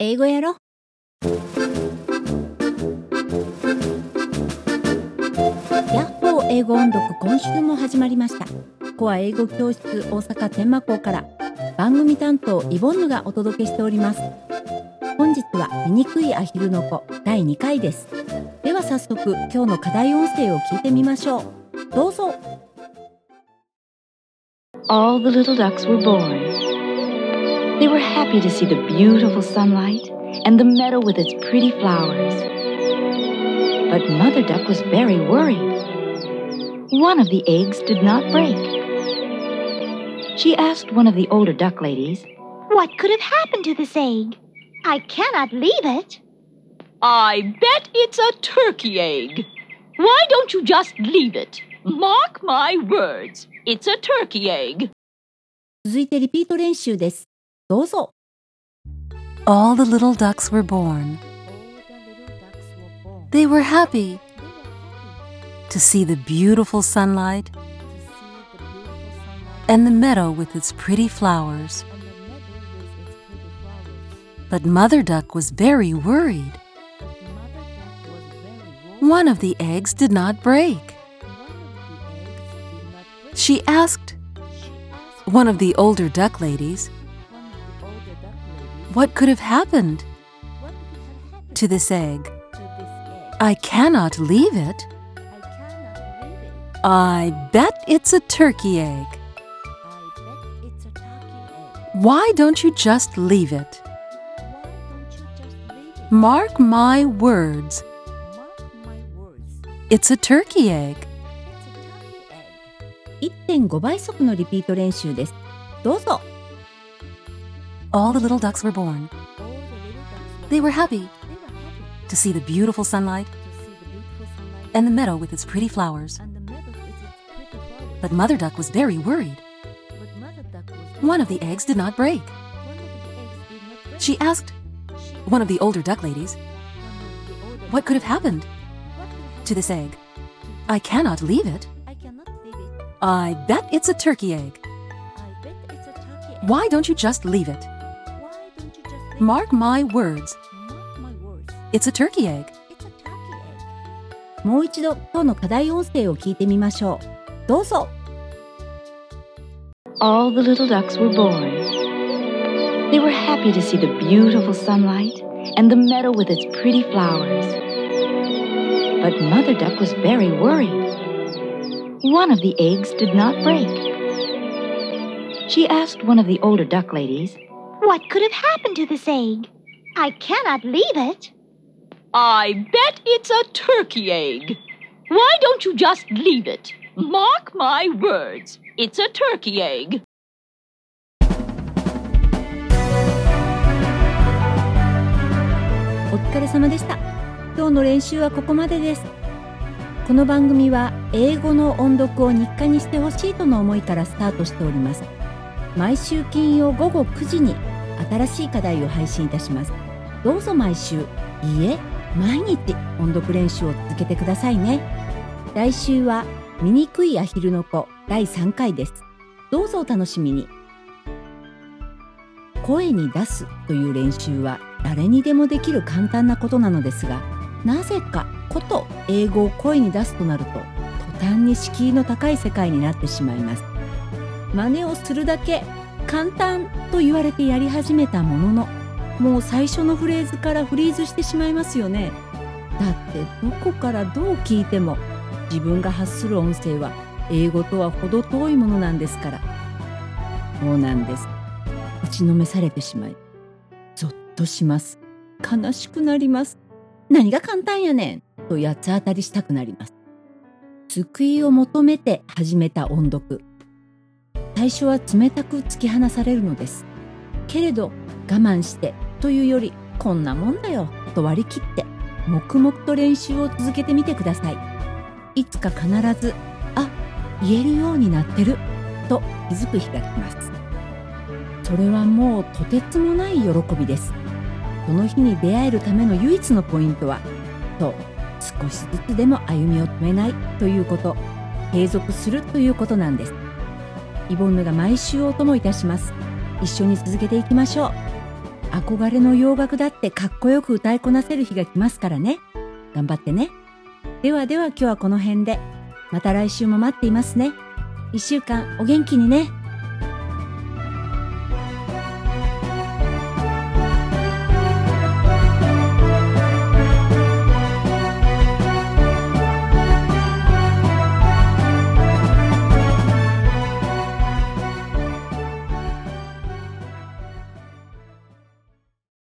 英語やろ？ヤッホー英語音読今週も始まりました。コア英語教室大阪天満校から番組担当イボンヌがお届けしております。本日は醜いアヒルの子第2回です。では早速今日の課題音声を聞いてみましょう。どうぞ。All the little ducks were born. They were happy to see the beautiful sunlight and the meadow with its pretty flowers. But Mother Duck was very worried. One of the eggs did not break. She asked one of the older duck ladies, What could have happened to this egg? I cannot leave it. I bet it's a turkey egg. Why don't you just leave it? Mark my words, it's a turkey egg. 続いてリピート練習です。 どうぞ。 All the little ducks were born. They were happy to see the beautiful sunlight and the meadow with its pretty flowers. But Mother Duck was very worried. One of the eggs did not break. She asked one of the older duck ladies what could have happened to this egg. I cannot leave it. I bet it's a turkey egg. Why don't you just leave it? Mark my words. It's a turkey egg. 1.5倍速のリピート練習です。どうぞ。 All the little ducks were born. They were happy to see the beautiful sunlight and the meadow with its pretty flowers. But Mother Duck was very worried. One of the eggs did not break. She asked one of the older duck ladies what could have happened to this egg. I cannot leave it. I bet it's a turkey egg. Why don't you just leave it? Mark my words. It's a turkey egg. もう一度今日の課題音声を聞いてみましょう。どうぞ。 All the little ducks were born. They were happy to see the beautiful sunlight and the meadow with its pretty flowers. But Mother Duck was very worried. One of the eggs did not break. She asked one of the older duck ladies, What could have happened to this egg? I cannot leave it. I bet it's a turkey egg. Why don't you just leave it? Mark my words, it's a turkey egg. お疲れ様でした。今日の練習はここまでです。この番組は英語の音読を日課にしてほしいとの思いからスタートしております。毎週金曜午後9時に新しい課題を配信いたします。どうぞ毎週、いいえ、毎日音読練習を続けてくださいね。来週は醜いアヒルの子第3回です。どうぞお楽しみに。声に出すという練習は誰にでもできる簡単なことなのですがなぜかこと英語を声に出すとなると途端に敷居の高い世界になってしまいます真似をするだけ簡単と言われてやり始めたもののもう最初のフレーズからフリーズしてしまいますよね。だってどこからどう聞いても自分が発する音声は英語とは程遠いものなんですから。そうなんです。打ちのめされてしまいゾッとします。悲しくなります。何が簡単やねん。と八つ当たりしたくなります。救いを求めて始めた音読。最初は冷たく突き放されるのです。けれど我慢してというよりこんなもんだよと割り切って黙々と練習を続けてみてください。いつか必ずあ言えるようになってると気づく日が来ます。それはもうとてつもない喜びです。この日に出会えるための唯一のポイントはそう少しずつでも歩みを止めないということ継続するということなんです。イボンヌが毎週お供いたします一緒に続けていきましょう憧れの洋楽だってかっこよく歌いこなせる日が来ますからね。頑張ってね。ではでは今日はこの辺で。また来週も待っていますね。1週間お元気にね。